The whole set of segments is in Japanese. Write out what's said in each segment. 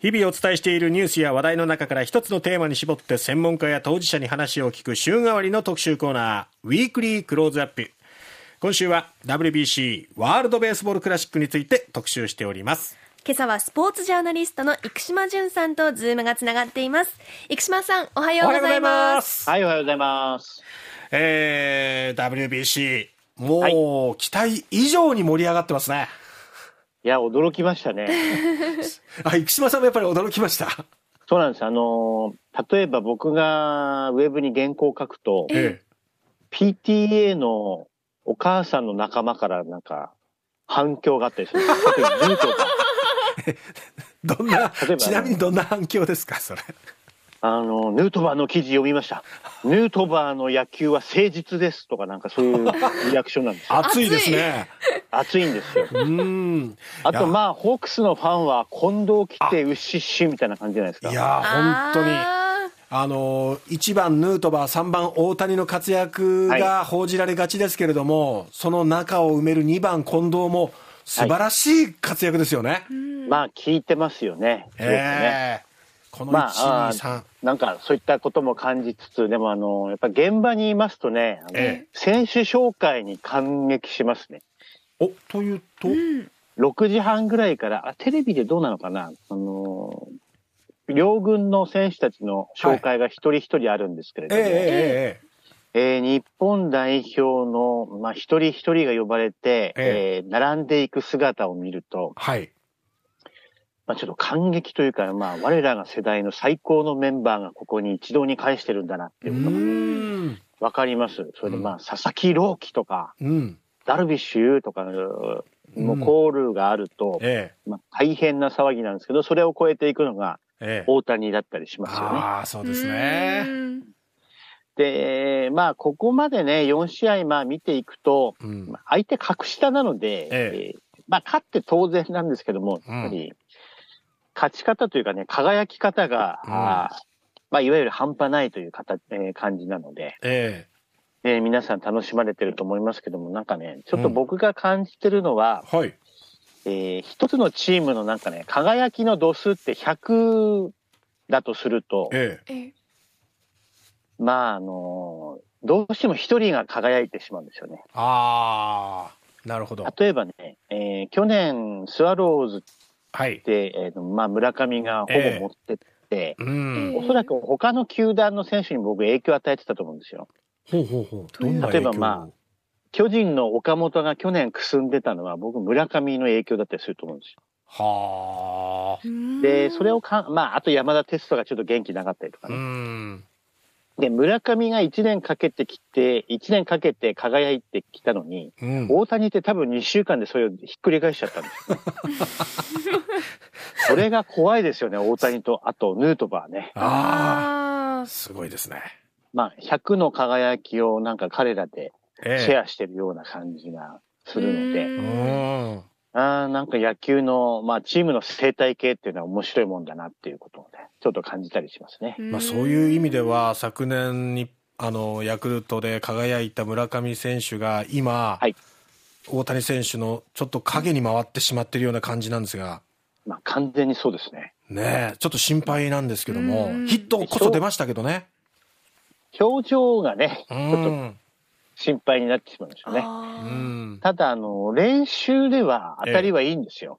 日々お伝えしているニュースや話題の中から一つのテーマに絞って専門家や当事者に話を聞く週替わりの特集コーナー、ウィークリークローズアップ。今週は WBC ワールドベースボールクラシックについて特集しております。今朝はスポーツジャーナリストの生島淳さんとズームがつながっています。生島さん、おはようございます。はい、おはようございます。えー、WBC、もう、期待以上に盛り上がってますね。いや、驚きましたね。あ、生島さんもやっぱり驚きました？そうなんです。あの、例えば僕がウェブに原稿を書くと、ええ、PTA のお母さんの仲間からなんか反響があったりする。例えば、どんな、ちなみにどんな反響ですか、それ？あの、ヌートバーの記事読みました。ヌートバーの野球は誠実ですとかなんかそういうリアクションなんですよ。熱いですね。熱いんですよ。うん。あとまあ、ホークスのファンは近藤来てウッシッシュみたいな感じじゃないですか。いや、本当に。あの、1番ヌートバー、3番大谷の活躍が報じられがちですけれども、はい、その中を埋める2番近藤も素晴らしい活躍ですよね。はい、まあ、聞いてますよね。ええーこの1、まあ、2、3。なんかそういったことも感じつつ、でもあの、やっぱ現場にいますとね、ええ、選手紹介に感激しますね。お、というと、うん、?6 時半ぐらいから、あ、テレビでどうなのかな？あの、両軍の選手たちの紹介が一人一人あるんですけれども、はい、えええー、日本代表の、まあ、一人一人が呼ばれて、ええ。ー、並んでいく姿を見ると、はい、まあ、ちょっと感激というか、まあ、我らが世代の最高のメンバーがここに一堂に会してるんだなっていうことがわかります。それでまあ、佐々木朗希とか、うん、ダルビッシュ有とかのコールがあると、ええ、まあ、大変な騒ぎなんですけど、それを超えていくのが大谷だったりしますよね。ああ、そうですね。で、まあ、ここまでね、4試合、まあ、見ていくと、うん、相手格下なので、ええ。まあ、勝って当然なんですけども、やっぱり、勝ち方というかね、輝き方が、うん、あまあ、いわゆる半端ないという形、えー、感じなので、えー、えー、皆さん楽しまれてると思いますけども、なんかね、ちょっと僕が感じてるのは、うん、はい。えー、一つのチームのなんかね、輝きの度数って100だとすると、ええ、まあ、あのー、どうしても一人が輝いてしまうんですよね。ああ、なるほど。例えばね、えー、去年、スワローズはい、で、えーまあ、村上がほぼ持ってって、えー、うんおそらく他の球団の選手に僕影響を与えてたと思うんですよ。ほうほうほう例えばまあ、巨人の岡本が去年くすんでたのは僕村上の影響だったりすると思うんですよ。はあ。で、それをか、まあ、あと山田哲人がちょっと元気なかったりとかね。うんで、村上が1年かけてきて、1年かけて輝いてきたのに、うん、大谷って多分2週間でそれをひっくり返しちゃったんですよ、ね。それが怖いですよね、大谷と、あとヌートバーね。ああ、すごいですね。まあ、100の輝きをなんか彼らでシェアしてるような感じがするので、えー、あなんか野球の、まあ、チームの生態系っていうのは面白いもんだなっていうことをね、ちょっと感じたりしますね。まあ、そういう意味では、昨年に、あの、ヤクルトで輝いた村上選手が今、はい、大谷選手のちょっと影に回ってしまってるような感じなんですが。まあ、完全にそうですね。ねちょっと心配なんですけども、ヒットこそ出ましたけどね。表情がね、ちょっと心配になってしまうんですよね。ただ、あの、練習では当たりはいいんですよ。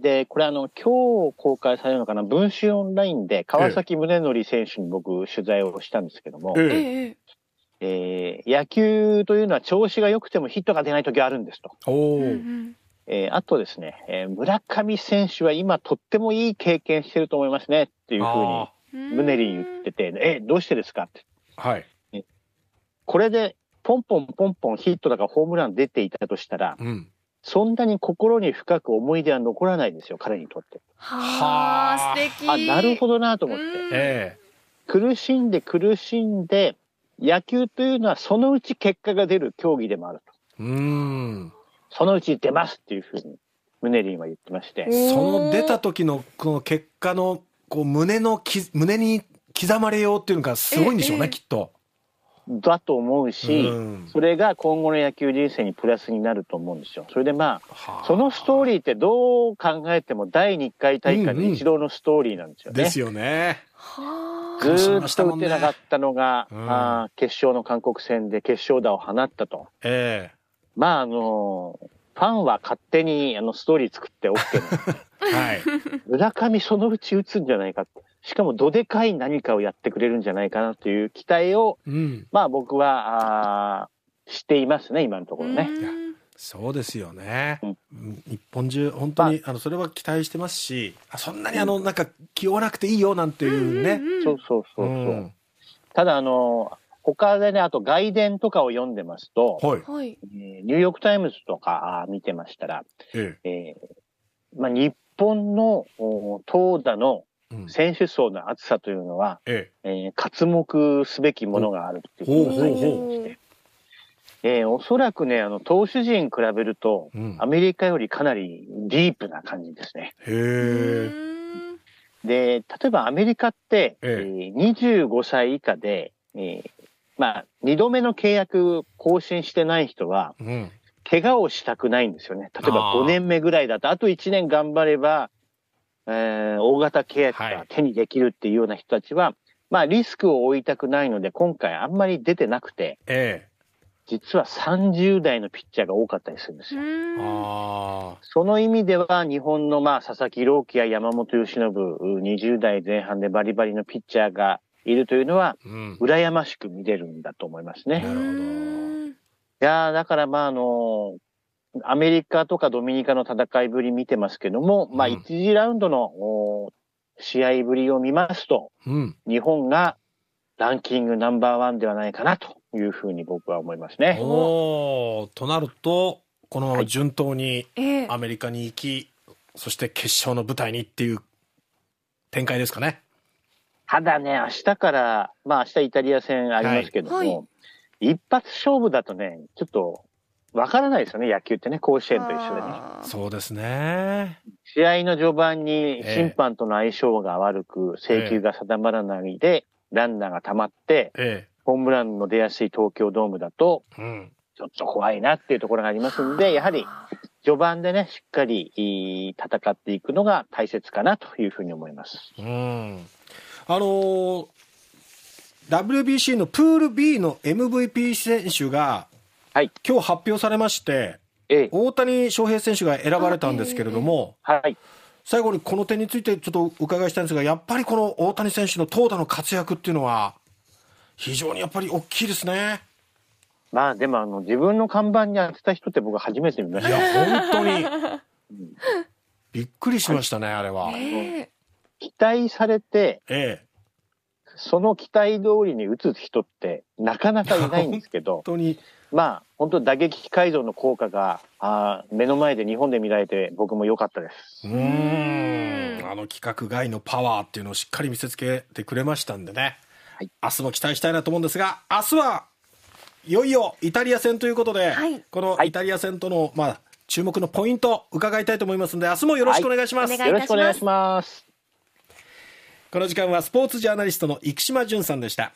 で、これあの、今日公開されるのかな、文春オンラインで川崎宗則選手に僕取材をしたんですけども、ええ。ー、野球というのは調子が良くてもヒットが出ない時あるんですと。えー、あとですね、えー、村上選手は今とってもいい経験してると思いますねっていうふうに、ムネリン言ってて、え、どうしてですか？って。はい。これでポンポンポンポンヒットだかホームラン出ていたとしたら、うん、そんなに心に深く思い出は残らないですよ、彼にとって。はあ、素敵。あ、なるほどなと思って。ええ、苦しんで苦しんで、野球というのはそのうち結果が出る競技でもあると。うん。そのうち出ますっていうふうに、ムネリンは言ってまして。その出た時のこの結果の、こう胸のき、胸に刻まれようっていうのがすごいんでしょうね、きっと。だと思うし、うん、それが今後の野球人生にプラスになると思うんですよ。それでまあ、そのストーリーってどう考えても第2回大会の一郎のストーリーなんですよね。うんうん、ですよね。ずっと打てなかったのが、ねうん、あ決勝の韓国戦で決勝打を放ったと。ええー、まああの、ファンは勝手にあのストーリー作って OK なんで。はい。村上そのうち打つんじゃないかって。しかもどでかい何かをやってくれるんじゃないかなという期待を、うん、まあ僕は、あしていますね、今のところね。そうですよね、うん、日本中本当に、まあ、あのそれは期待してますしそんなにあのなんか気負わなくていいよなんていうね、そうそうそうそう、うん、ただあの他でねあと外伝とかを読んでますと、はい、えー、ニューヨーク・タイムズとか見てましたら、ええ。えー、まあ、日本の投打の選手層の厚さというのは、ええ。えー、刮目すべきものがあるっていうふうに言ってまして、えー、おそらくね、あの、投手陣比べると、うん、アメリカよりかなりディープな感じですね。へで、例えばアメリカって、ええ。ー、25歳以下で、えー、まあ、2度目の契約更新してない人は、うん、怪我をしたくないんですよね。例えば5年目ぐらいだと、あと1年頑張れば、えー、大型契約が手にできるっていうような人たちは、はい、まあリスクを負いたくないので、今回あんまり出てなくて、ええ、実は30代のピッチャーが多かったりするんですよ。その意味では、日本のまあ佐々木朗希や山本由伸、20代前半でバリバリのピッチャーがいるというのは、うん、羨ましく見れるんだと思いますね。なるほど。いやだからまああの、アメリカとかドミニカの戦いぶり見てますけども、うん、まあ、1次ラウンドの試合ぶりを見ますと、うん、日本がランキングナンバーワンではないかなというふうに僕は思いますね。おとなると、この順当にアメリカに行き、はいえー、そして決勝の舞台にっていう展開ですかね。ただね、明日から、まあ明日イタリア戦ありますけども、はい。はい、一発勝負だとね、ちょっとわからないですよね、野球ってね、甲子園と一緒でね。そうですね。試合の序盤に審判との相性が悪く、請求が定まらないで、ランナーが溜まって、ええ、ホームランの出やすい東京ドームだと、うん、ちょっと怖いなっていうところがありますんで、やはり序盤でね、しっかり戦っていくのが大切かなというふうに思います。うん。あのー、WBC のプール B の MVP 選手がはい、今日発表されまして、ええ、大谷翔平選手が選ばれたんですけれども、はい、最後にこの点についてちょっと伺いしたいんですが、やっぱりこの大谷選手の投打の活躍っていうのは、非常にやっぱり大きいですね。まあでもあの自分の看板に当てた人って僕は初めて見ました。いや、本当に。うん、びっくりしましたね、あれは。期待されて、ええ、その期待通りに打つ人ってなかなかいないんですけど、本当にまあ、本当打撃改造の効果が、あ目の前で日本で見られて僕も良かったです。うん。あの規格外のパワーっていうのをしっかり見せつけてくれましたんでね。はい、明日も期待したいなと思うんですが、明日はいよいよイタリア戦ということで、はい、このイタリア戦との、まあ、注目のポイント伺いたいと思いますので、明日もよろしくお願いします。はい、よろしくお願いします。この時間はスポーツジャーナリストの生島淳さんでした。